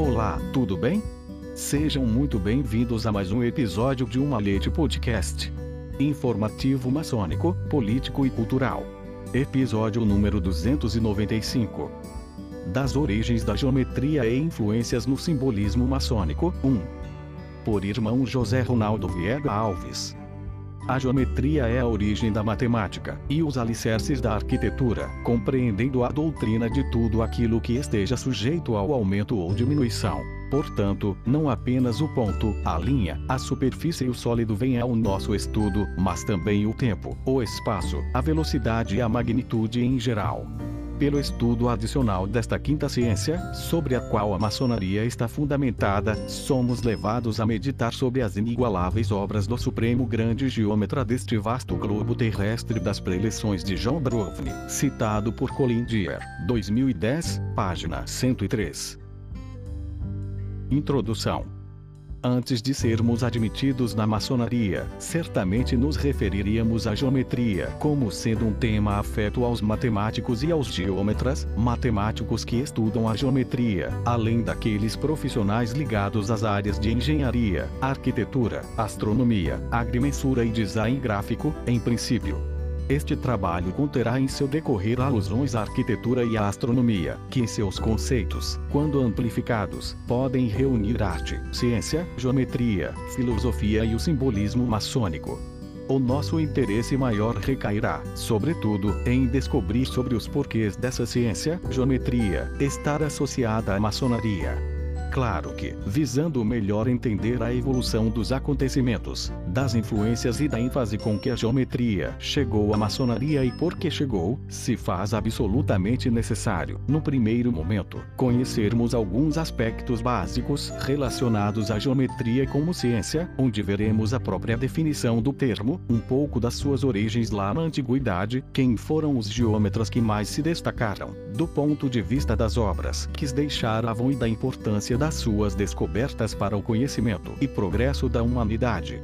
Olá, tudo bem? Sejam muito bem-vindos a mais um episódio de Uma Leite Podcast. Informativo maçônico, político e cultural. Episódio número 295. Das origens da geometria e influências no simbolismo maçônico, 1. Por irmão José Ronaldo Viega Alves. A geometria é a origem da matemática e os alicerces da arquitetura, compreendendo a doutrina de tudo aquilo que esteja sujeito ao aumento ou diminuição. Portanto, não apenas o ponto, a linha, a superfície e o sólido vêm ao nosso estudo, mas também o tempo, o espaço, a velocidade e a magnitude em geral pelo estudo adicional desta quinta ciência, sobre a qual a maçonaria está fundamentada, somos levados a meditar sobre as inigualáveis obras do Supremo Grande Geômetra deste vasto globo terrestre das preleções de John Brovny, citado por Colin Dier, 2010, página 103. Introdução Antes de sermos admitidos na maçonaria, certamente nos referiríamos à geometria como sendo um tema afeto aos matemáticos e aos geômetras, matemáticos que estudam a geometria, além daqueles profissionais ligados às áreas de engenharia, arquitetura, astronomia, agrimensura e design gráfico, em princípio. Este trabalho conterá em seu decorrer alusões à arquitetura e à astronomia, que em seus conceitos, quando amplificados, podem reunir arte, ciência, geometria, filosofia e o simbolismo maçônico. O nosso interesse maior recairá, sobretudo, em descobrir sobre os porquês dessa ciência, geometria, estar associada à maçonaria. Claro que, visando melhor entender a evolução dos acontecimentos, das influências e da ênfase com que a geometria chegou à maçonaria e por que chegou, se faz absolutamente necessário, no primeiro momento, conhecermos alguns aspectos básicos relacionados à geometria como ciência, onde veremos a própria definição do termo, um pouco das suas origens lá na antiguidade, quem foram os geômetras que mais se destacaram, do ponto de vista das obras que deixaram e da importância das suas descobertas para o conhecimento e progresso da humanidade.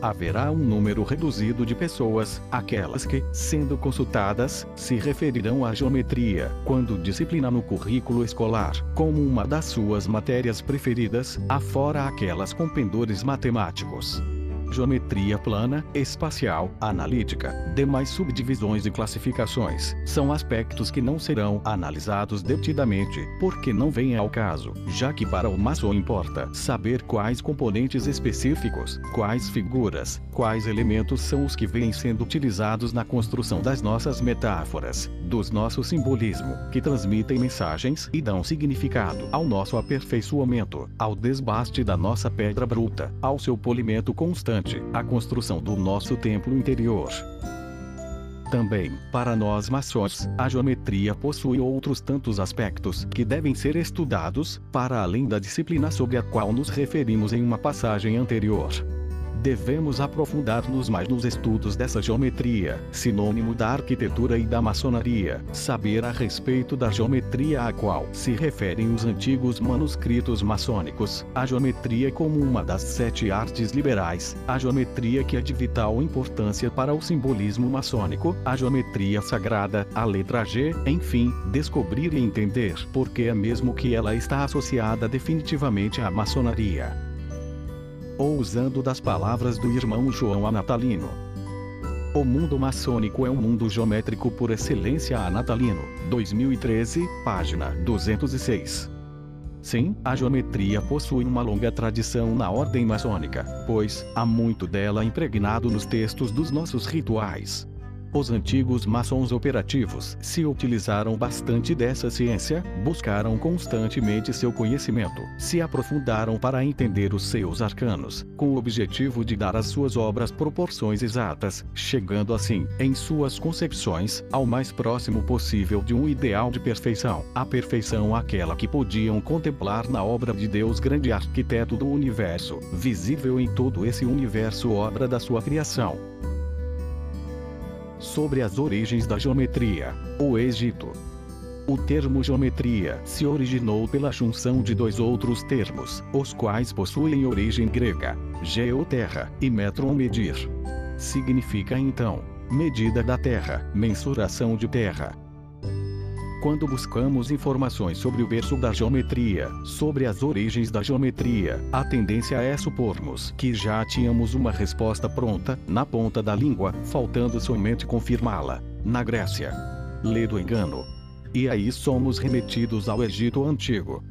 Haverá um número reduzido de pessoas, aquelas que, sendo consultadas, se referirão à geometria, quando disciplina no currículo escolar, como uma das suas matérias preferidas, afora aquelas com pendores matemáticos geometria plana, espacial, analítica, demais subdivisões e classificações, são aspectos que não serão analisados detidamente, porque não vêm ao caso, já que para o maçom importa saber quais componentes específicos, quais figuras, quais elementos são os que vêm sendo utilizados na construção das nossas metáforas, dos nosso simbolismo, que transmitem mensagens e dão significado ao nosso aperfeiçoamento, ao desbaste da nossa pedra bruta, ao seu polimento constante a construção do nosso templo interior. Também, para nós maçons, a geometria possui outros tantos aspectos que devem ser estudados, para além da disciplina sobre a qual nos referimos em uma passagem anterior devemos aprofundar-nos mais nos estudos dessa geometria, sinônimo da arquitetura e da maçonaria, saber a respeito da geometria a qual se referem os antigos manuscritos maçônicos, a geometria como uma das sete artes liberais, a geometria que é de vital importância para o simbolismo maçônico, a geometria sagrada, a letra G, enfim, descobrir e entender por que é mesmo que ela está associada definitivamente à maçonaria ou usando das palavras do irmão João Anatalino. O mundo maçônico é um mundo geométrico por excelência Anatalino, 2013, página 206. Sim, a geometria possui uma longa tradição na ordem maçônica, pois há muito dela impregnado nos textos dos nossos rituais. Os antigos maçons operativos se utilizaram bastante dessa ciência, buscaram constantemente seu conhecimento, se aprofundaram para entender os seus arcanos, com o objetivo de dar às suas obras proporções exatas, chegando assim, em suas concepções, ao mais próximo possível de um ideal de perfeição, a perfeição aquela que podiam contemplar na obra de Deus grande arquiteto do universo, visível em todo esse universo obra da sua criação sobre as origens da geometria. O Egito. O termo geometria se originou pela junção de dois outros termos, os quais possuem origem grega, geoterra e metron medir. Significa então, medida da terra, mensuração de terra. Quando buscamos informações sobre o berço da geometria, sobre as origens da geometria, a tendência é supormos que já tínhamos uma resposta pronta, na ponta da língua, faltando somente confirmá-la. Na Grécia. Lê do engano. E aí somos remetidos ao Egito Antigo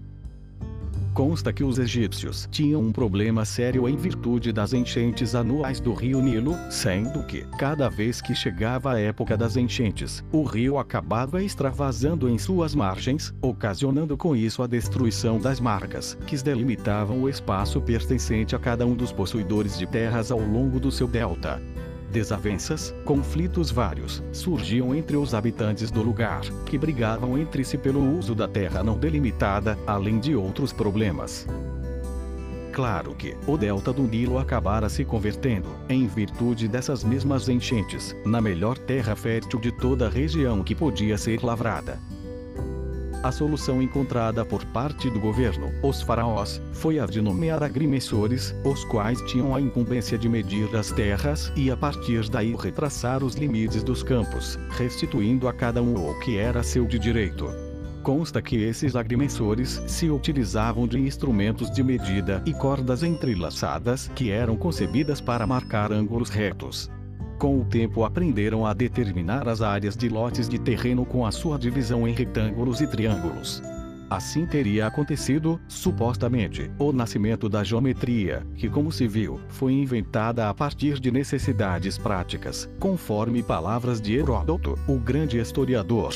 consta que os egípcios tinham um problema sério em virtude das enchentes anuais do rio Nilo, sendo que, cada vez que chegava a época das enchentes, o rio acabava extravasando em suas margens, ocasionando com isso a destruição das marcas, que delimitavam o espaço pertencente a cada um dos possuidores de terras ao longo do seu delta desavenças, conflitos vários, surgiam entre os habitantes do lugar, que brigavam entre si pelo uso da terra não delimitada, além de outros problemas. Claro que o delta do Nilo acabara se convertendo, em virtude dessas mesmas enchentes, na melhor terra fértil de toda a região que podia ser lavrada. A solução encontrada por parte do governo, os faraós, foi a de nomear agrimensores, os quais tinham a incumbência de medir as terras e a partir daí retraçar os limites dos campos, restituindo a cada um o que era seu de direito. Consta que esses agrimensores se utilizavam de instrumentos de medida e cordas entrelaçadas que eram concebidas para marcar ângulos retos. Com o tempo aprenderam a determinar as áreas de lotes de terreno com a sua divisão em retângulos e triângulos. Assim teria acontecido, supostamente, o nascimento da geometria, que, como se viu, foi inventada a partir de necessidades práticas, conforme palavras de Heródoto, o grande historiador.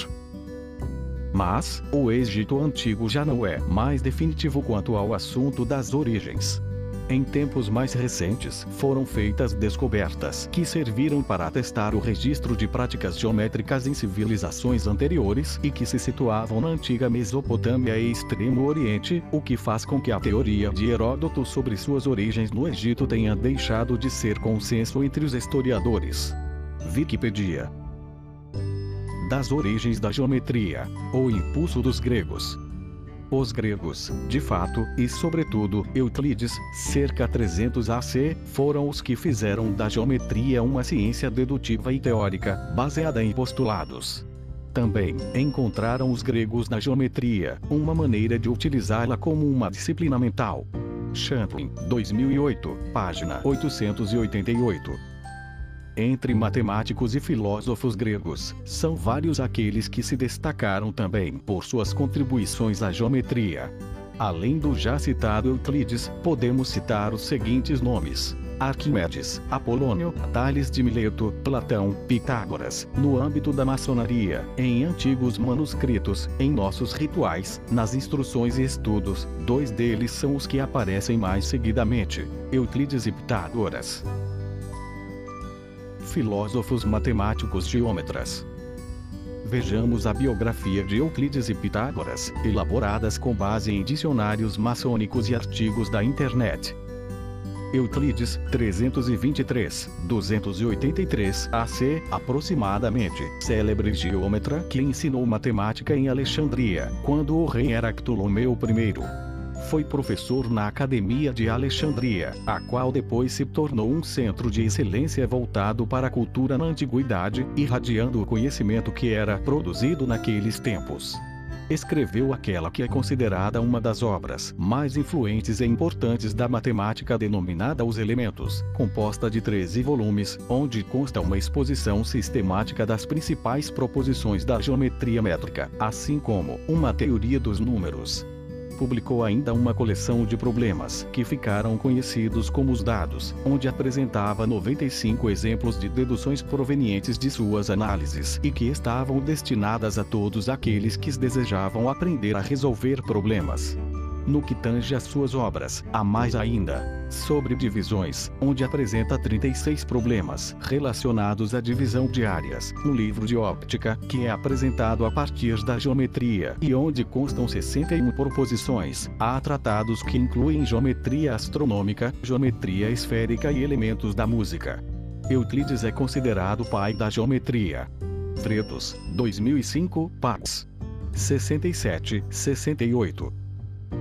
Mas, o Egito Antigo já não é mais definitivo quanto ao assunto das origens. Em tempos mais recentes, foram feitas descobertas que serviram para atestar o registro de práticas geométricas em civilizações anteriores e que se situavam na antiga Mesopotâmia e Extremo Oriente, o que faz com que a teoria de Heródoto sobre suas origens no Egito tenha deixado de ser consenso entre os historiadores. Wikipedia das origens da geometria, o impulso dos gregos. Os gregos, de fato, e sobretudo Euclides, cerca 300 AC, foram os que fizeram da geometria uma ciência dedutiva e teórica, baseada em postulados. Também encontraram os gregos na geometria uma maneira de utilizá-la como uma disciplina mental. Champlin, 2008, página 888. Entre matemáticos e filósofos gregos, são vários aqueles que se destacaram também por suas contribuições à geometria. Além do já citado Euclides, podemos citar os seguintes nomes: Arquimedes, Apolônio, Tales de Mileto, Platão, Pitágoras, no âmbito da maçonaria, em antigos manuscritos, em nossos rituais, nas instruções e estudos, dois deles são os que aparecem mais seguidamente: Euclides e Pitágoras filósofos matemáticos geômetras. Vejamos a biografia de Euclides e Pitágoras, elaboradas com base em dicionários maçônicos e artigos da internet. Euclides, 323, 283 AC, aproximadamente, célebre geômetra que ensinou matemática em Alexandria, quando o rei era Ptolomeu I foi professor na Academia de Alexandria, a qual depois se tornou um centro de excelência voltado para a cultura na antiguidade, irradiando o conhecimento que era produzido naqueles tempos. Escreveu aquela que é considerada uma das obras mais influentes e importantes da matemática denominada Os Elementos, composta de 13 volumes, onde consta uma exposição sistemática das principais proposições da geometria métrica, assim como uma teoria dos números publicou ainda uma coleção de problemas que ficaram conhecidos como os dados, onde apresentava 95 exemplos de deduções provenientes de suas análises e que estavam destinadas a todos aqueles que desejavam aprender a resolver problemas no que tange às suas obras. Há mais ainda, sobre divisões, onde apresenta 36 problemas relacionados à divisão de áreas, no livro de óptica, que é apresentado a partir da geometria e onde constam 61 proposições. Há tratados que incluem geometria astronômica, geometria esférica e elementos da música. Euclides é considerado pai da geometria. Fredos, 2005, Pax. 67, 68.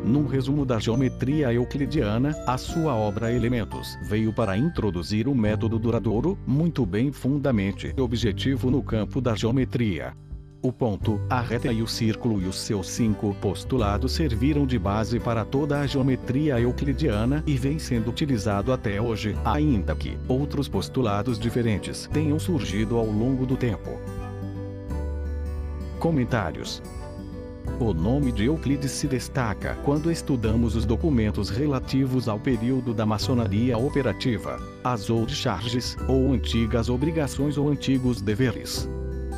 Num resumo da geometria euclidiana, a sua obra Elementos veio para introduzir um método duradouro, muito bem fundamente objetivo no campo da geometria. O ponto, a reta e o círculo e os seus cinco postulados serviram de base para toda a geometria euclidiana e vem sendo utilizado até hoje, ainda que outros postulados diferentes tenham surgido ao longo do tempo. Comentários o nome de Euclides se destaca quando estudamos os documentos relativos ao período da maçonaria operativa, as old charges, ou antigas obrigações ou antigos deveres.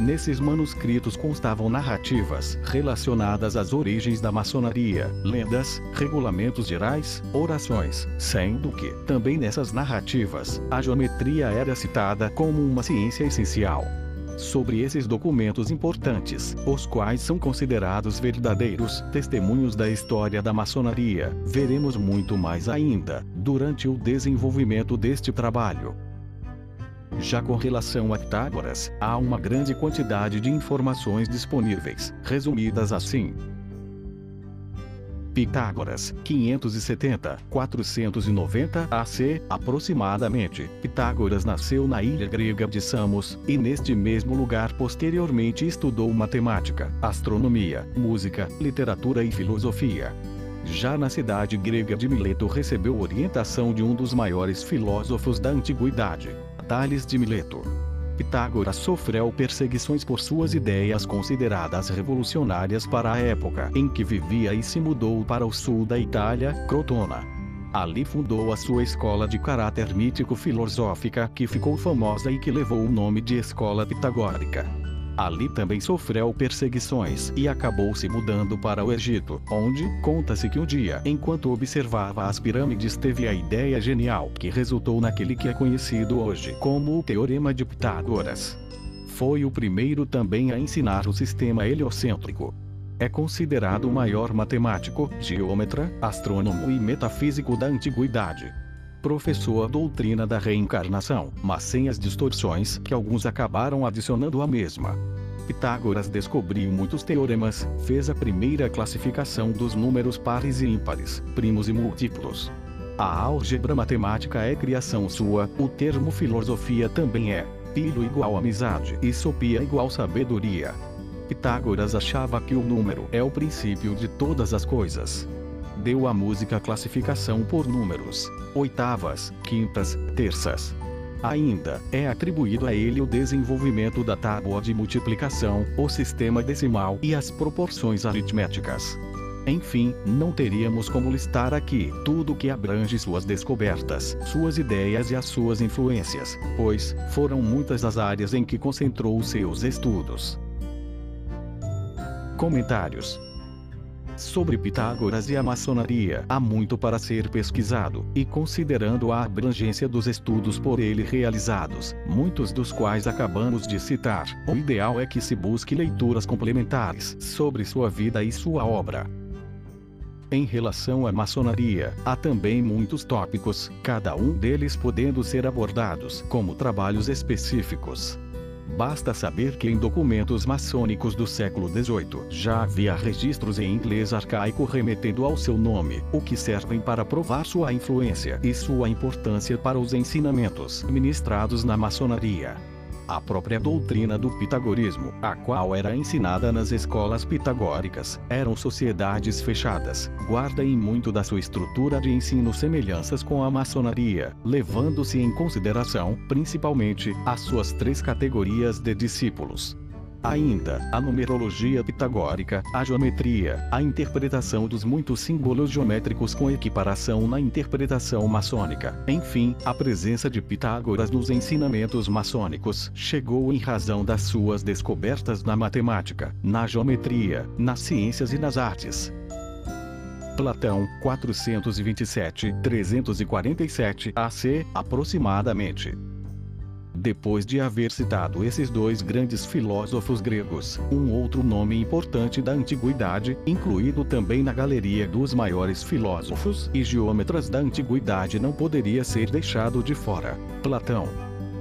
Nesses manuscritos constavam narrativas relacionadas às origens da maçonaria, lendas, regulamentos gerais, orações, sendo que, também nessas narrativas, a geometria era citada como uma ciência essencial sobre esses documentos importantes, os quais são considerados verdadeiros testemunhos da história da maçonaria. Veremos muito mais ainda, durante o desenvolvimento deste trabalho. Já com relação a Pitágoras, há uma grande quantidade de informações disponíveis, resumidas assim. Pitágoras, 570, 490 AC, aproximadamente. Pitágoras nasceu na ilha grega de Samos, e neste mesmo lugar posteriormente estudou matemática, astronomia, música, literatura e filosofia. Já na cidade grega de Mileto recebeu orientação de um dos maiores filósofos da antiguidade, Tales de Mileto. Pitágoras sofreu perseguições por suas ideias consideradas revolucionárias para a época em que vivia e se mudou para o sul da Itália, Crotona. Ali fundou a sua escola de caráter mítico-filosófica que ficou famosa e que levou o nome de Escola Pitagórica. Ali também sofreu perseguições e acabou se mudando para o Egito, onde, conta-se que um dia, enquanto observava as pirâmides, teve a ideia genial que resultou naquele que é conhecido hoje como o Teorema de Pitágoras. Foi o primeiro também a ensinar o sistema heliocêntrico. É considerado o maior matemático, geômetra, astrônomo e metafísico da antiguidade professou a doutrina da reencarnação, mas sem as distorções que alguns acabaram adicionando à mesma. Pitágoras descobriu muitos teoremas, fez a primeira classificação dos números pares e ímpares, primos e múltiplos. A álgebra matemática é criação sua, o termo filosofia também é. Pilo igual amizade e sopia igual sabedoria. Pitágoras achava que o número é o princípio de todas as coisas deu à música classificação por números, oitavas, quintas, terças. Ainda é atribuído a ele o desenvolvimento da tábua de multiplicação, o sistema decimal e as proporções aritméticas. Enfim, não teríamos como listar aqui tudo que abrange suas descobertas, suas ideias e as suas influências, pois foram muitas as áreas em que concentrou seus estudos. Comentários Sobre Pitágoras e a maçonaria, há muito para ser pesquisado, e considerando a abrangência dos estudos por ele realizados, muitos dos quais acabamos de citar, o ideal é que se busque leituras complementares sobre sua vida e sua obra. Em relação à maçonaria, há também muitos tópicos, cada um deles podendo ser abordados como trabalhos específicos. Basta saber que em documentos maçônicos do século XVIII já havia registros em inglês arcaico remetendo ao seu nome, o que servem para provar sua influência e sua importância para os ensinamentos ministrados na maçonaria a própria doutrina do pitagorismo, a qual era ensinada nas escolas pitagóricas, eram sociedades fechadas, guarda em muito da sua estrutura de ensino semelhanças com a maçonaria, levando-se em consideração, principalmente, as suas três categorias de discípulos. Ainda, a numerologia pitagórica, a geometria, a interpretação dos muitos símbolos geométricos com equiparação na interpretação maçônica. Enfim, a presença de Pitágoras nos ensinamentos maçônicos chegou em razão das suas descobertas na matemática, na geometria, nas ciências e nas artes. Platão, 427-347 AC, aproximadamente. Depois de haver citado esses dois grandes filósofos gregos, um outro nome importante da antiguidade, incluído também na galeria dos maiores filósofos e geômetras da antiguidade, não poderia ser deixado de fora: Platão.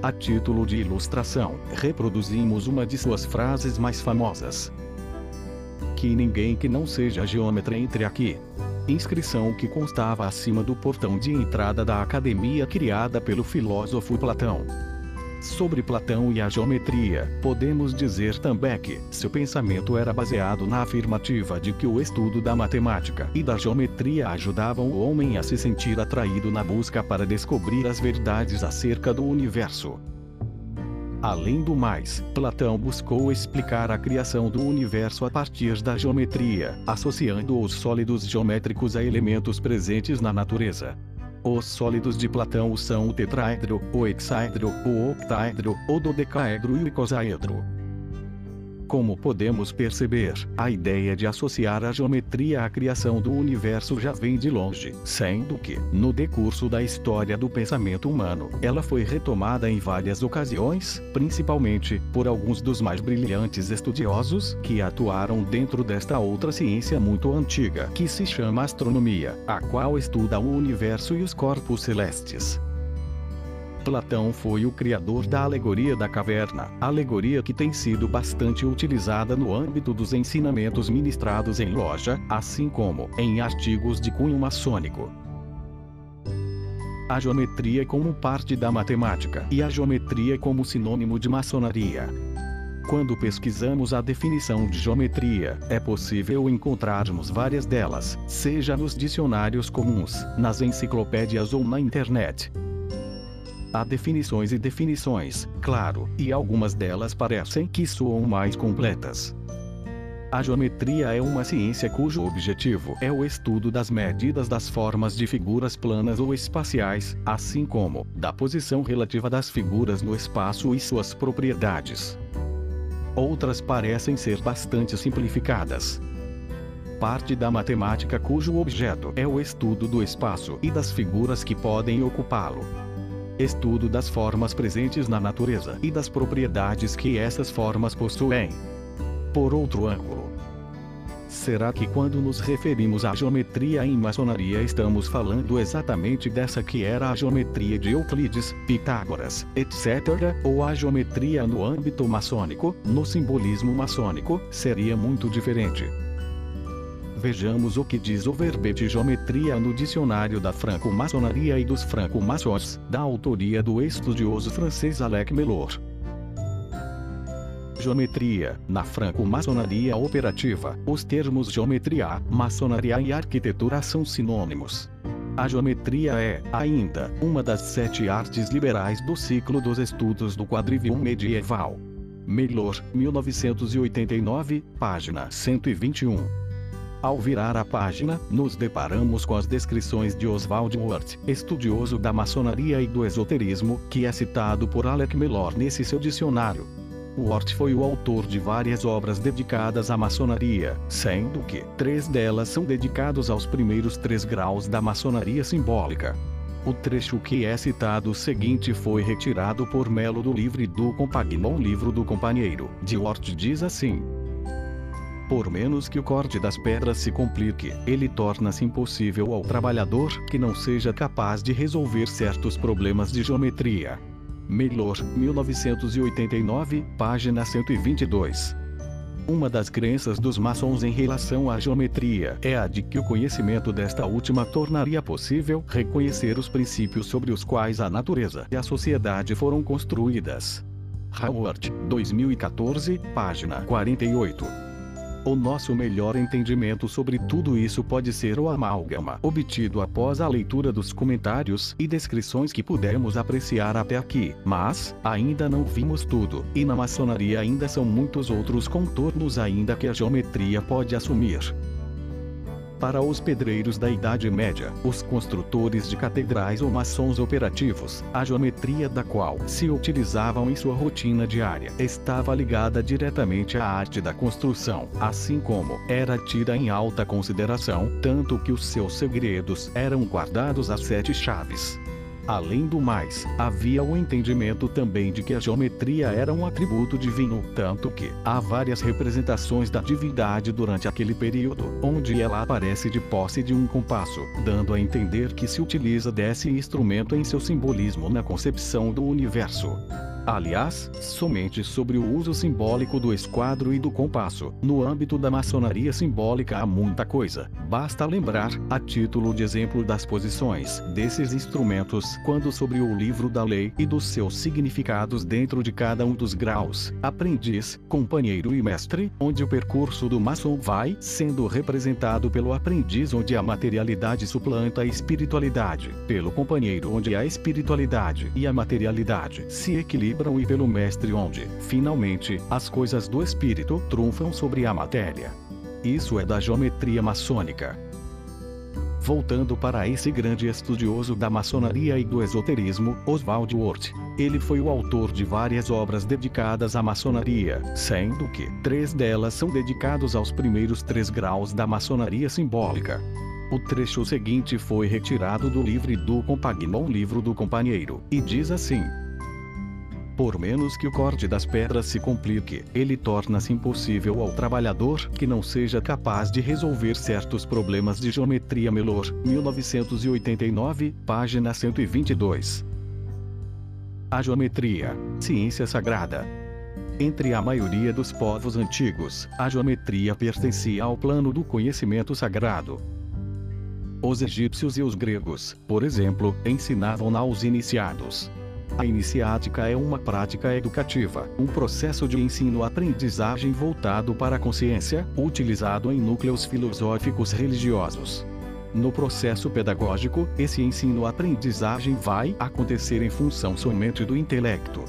A título de ilustração, reproduzimos uma de suas frases mais famosas: Que ninguém que não seja geômetra entre aqui. Inscrição que constava acima do portão de entrada da academia criada pelo filósofo Platão. Sobre Platão e a geometria, podemos dizer também que seu pensamento era baseado na afirmativa de que o estudo da matemática e da geometria ajudavam o homem a se sentir atraído na busca para descobrir as verdades acerca do universo. Além do mais, Platão buscou explicar a criação do universo a partir da geometria, associando os sólidos geométricos a elementos presentes na natureza. Os sólidos de Platão são o tetraedro, o hexaedro, o octaedro, o dodecaedro e o icosaedro. Como podemos perceber, a ideia de associar a geometria à criação do universo já vem de longe, sendo que, no decurso da história do pensamento humano, ela foi retomada em várias ocasiões, principalmente por alguns dos mais brilhantes estudiosos que atuaram dentro desta outra ciência muito antiga, que se chama astronomia, a qual estuda o universo e os corpos celestes. Platão foi o criador da alegoria da caverna, alegoria que tem sido bastante utilizada no âmbito dos ensinamentos ministrados em loja, assim como em artigos de cunho maçônico. A geometria como parte da matemática e a geometria como sinônimo de maçonaria. Quando pesquisamos a definição de geometria, é possível encontrarmos várias delas, seja nos dicionários comuns, nas enciclopédias ou na internet. Há definições e definições, claro, e algumas delas parecem que soam mais completas. A geometria é uma ciência cujo objetivo é o estudo das medidas das formas de figuras planas ou espaciais, assim como da posição relativa das figuras no espaço e suas propriedades. Outras parecem ser bastante simplificadas. Parte da matemática cujo objeto é o estudo do espaço e das figuras que podem ocupá-lo estudo das formas presentes na natureza e das propriedades que essas formas possuem. Por outro ângulo, será que quando nos referimos à geometria em maçonaria estamos falando exatamente dessa que era a geometria de Euclides, Pitágoras, etc., ou a geometria no âmbito maçônico, no simbolismo maçônico, seria muito diferente. Vejamos o que diz o verbete geometria no dicionário da franco-maçonaria e dos franco-maçons, da autoria do estudioso francês Alec Melor. Geometria. Na franco-maçonaria operativa, os termos geometria, maçonaria e arquitetura são sinônimos. A geometria é, ainda, uma das sete artes liberais do ciclo dos estudos do quadrivium medieval. Melor, 1989, página 121. Ao virar a página, nos deparamos com as descrições de Oswald Wirth, estudioso da maçonaria e do esoterismo, que é citado por Alec Melor nesse seu dicionário. Wort foi o autor de várias obras dedicadas à maçonaria, sendo que três delas são dedicados aos primeiros três graus da maçonaria simbólica. O trecho que é citado seguinte foi retirado por Melo do livro do Compagnon Livro do Companheiro, de Wort diz assim: por menos que o corte das pedras se complique, ele torna-se impossível ao trabalhador que não seja capaz de resolver certos problemas de geometria. Mellor, 1989, página 122. Uma das crenças dos maçons em relação à geometria é a de que o conhecimento desta última tornaria possível reconhecer os princípios sobre os quais a natureza e a sociedade foram construídas. Howard, 2014, página 48. O nosso melhor entendimento sobre tudo isso pode ser o amálgama obtido após a leitura dos comentários e descrições que pudemos apreciar até aqui, mas ainda não vimos tudo, e na maçonaria ainda são muitos outros contornos ainda que a geometria pode assumir para os pedreiros da Idade Média, os construtores de catedrais ou maçons operativos, a geometria da qual se utilizavam em sua rotina diária estava ligada diretamente à arte da construção, assim como era tida em alta consideração, tanto que os seus segredos eram guardados às sete chaves. Além do mais, havia o entendimento também de que a geometria era um atributo divino, tanto que há várias representações da divindade durante aquele período, onde ela aparece de posse de um compasso, dando a entender que se utiliza desse instrumento em seu simbolismo na concepção do universo. Aliás, somente sobre o uso simbólico do esquadro e do compasso. No âmbito da maçonaria simbólica há muita coisa. Basta lembrar, a título de exemplo das posições desses instrumentos, quando sobre o livro da lei e dos seus significados dentro de cada um dos graus, aprendiz, companheiro e mestre, onde o percurso do maçom vai sendo representado pelo aprendiz onde a materialidade suplanta a espiritualidade, pelo companheiro onde a espiritualidade e a materialidade se equilibram equilibram e pelo mestre onde, finalmente, as coisas do espírito trunfam sobre a matéria. Isso é da geometria maçônica. Voltando para esse grande estudioso da maçonaria e do esoterismo, Oswald Wirth. Ele foi o autor de várias obras dedicadas à maçonaria, sendo que três delas são dedicados aos primeiros três graus da maçonaria simbólica. O trecho seguinte foi retirado do livro do Compagnon Livro do Companheiro, e diz assim: por menos que o corte das pedras se complique, ele torna-se impossível ao trabalhador que não seja capaz de resolver certos problemas de geometria Melor, 1989, página 122. A geometria, ciência sagrada. Entre a maioria dos povos antigos, a geometria pertencia ao plano do conhecimento sagrado. Os egípcios e os gregos, por exemplo, ensinavam-na aos iniciados. A iniciática é uma prática educativa, um processo de ensino-aprendizagem voltado para a consciência, utilizado em núcleos filosóficos religiosos. No processo pedagógico, esse ensino-aprendizagem vai acontecer em função somente do intelecto.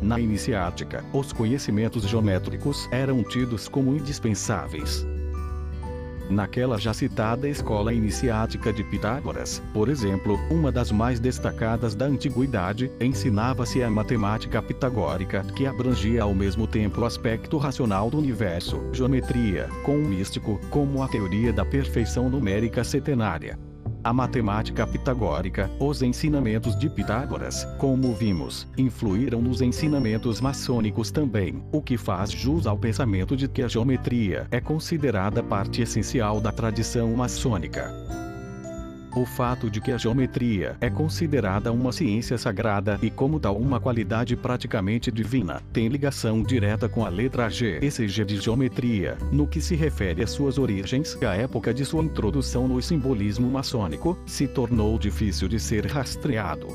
Na iniciática, os conhecimentos geométricos eram tidos como indispensáveis. Naquela já citada escola iniciática de Pitágoras, por exemplo, uma das mais destacadas da antiguidade, ensinava-se a matemática pitagórica, que abrangia ao mesmo tempo o aspecto racional do universo, geometria, com o místico, como a teoria da perfeição numérica setenária a matemática pitagórica, os ensinamentos de Pitágoras, como vimos, influíram nos ensinamentos maçônicos também, o que faz jus ao pensamento de que a geometria é considerada parte essencial da tradição maçônica. O fato de que a geometria é considerada uma ciência sagrada e como tal uma qualidade praticamente divina, tem ligação direta com a letra G esse G de geometria, no que se refere às suas origens e à época de sua introdução no simbolismo maçônico, se tornou difícil de ser rastreado.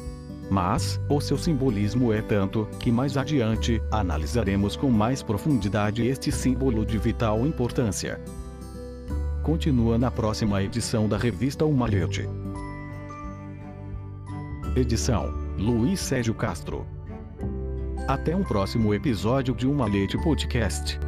Mas, o seu simbolismo é tanto, que mais adiante, analisaremos com mais profundidade este símbolo de vital importância continua na próxima edição da revista O Malhete. Edição: Luiz Sérgio Castro. Até um próximo episódio de Um Malhete Podcast.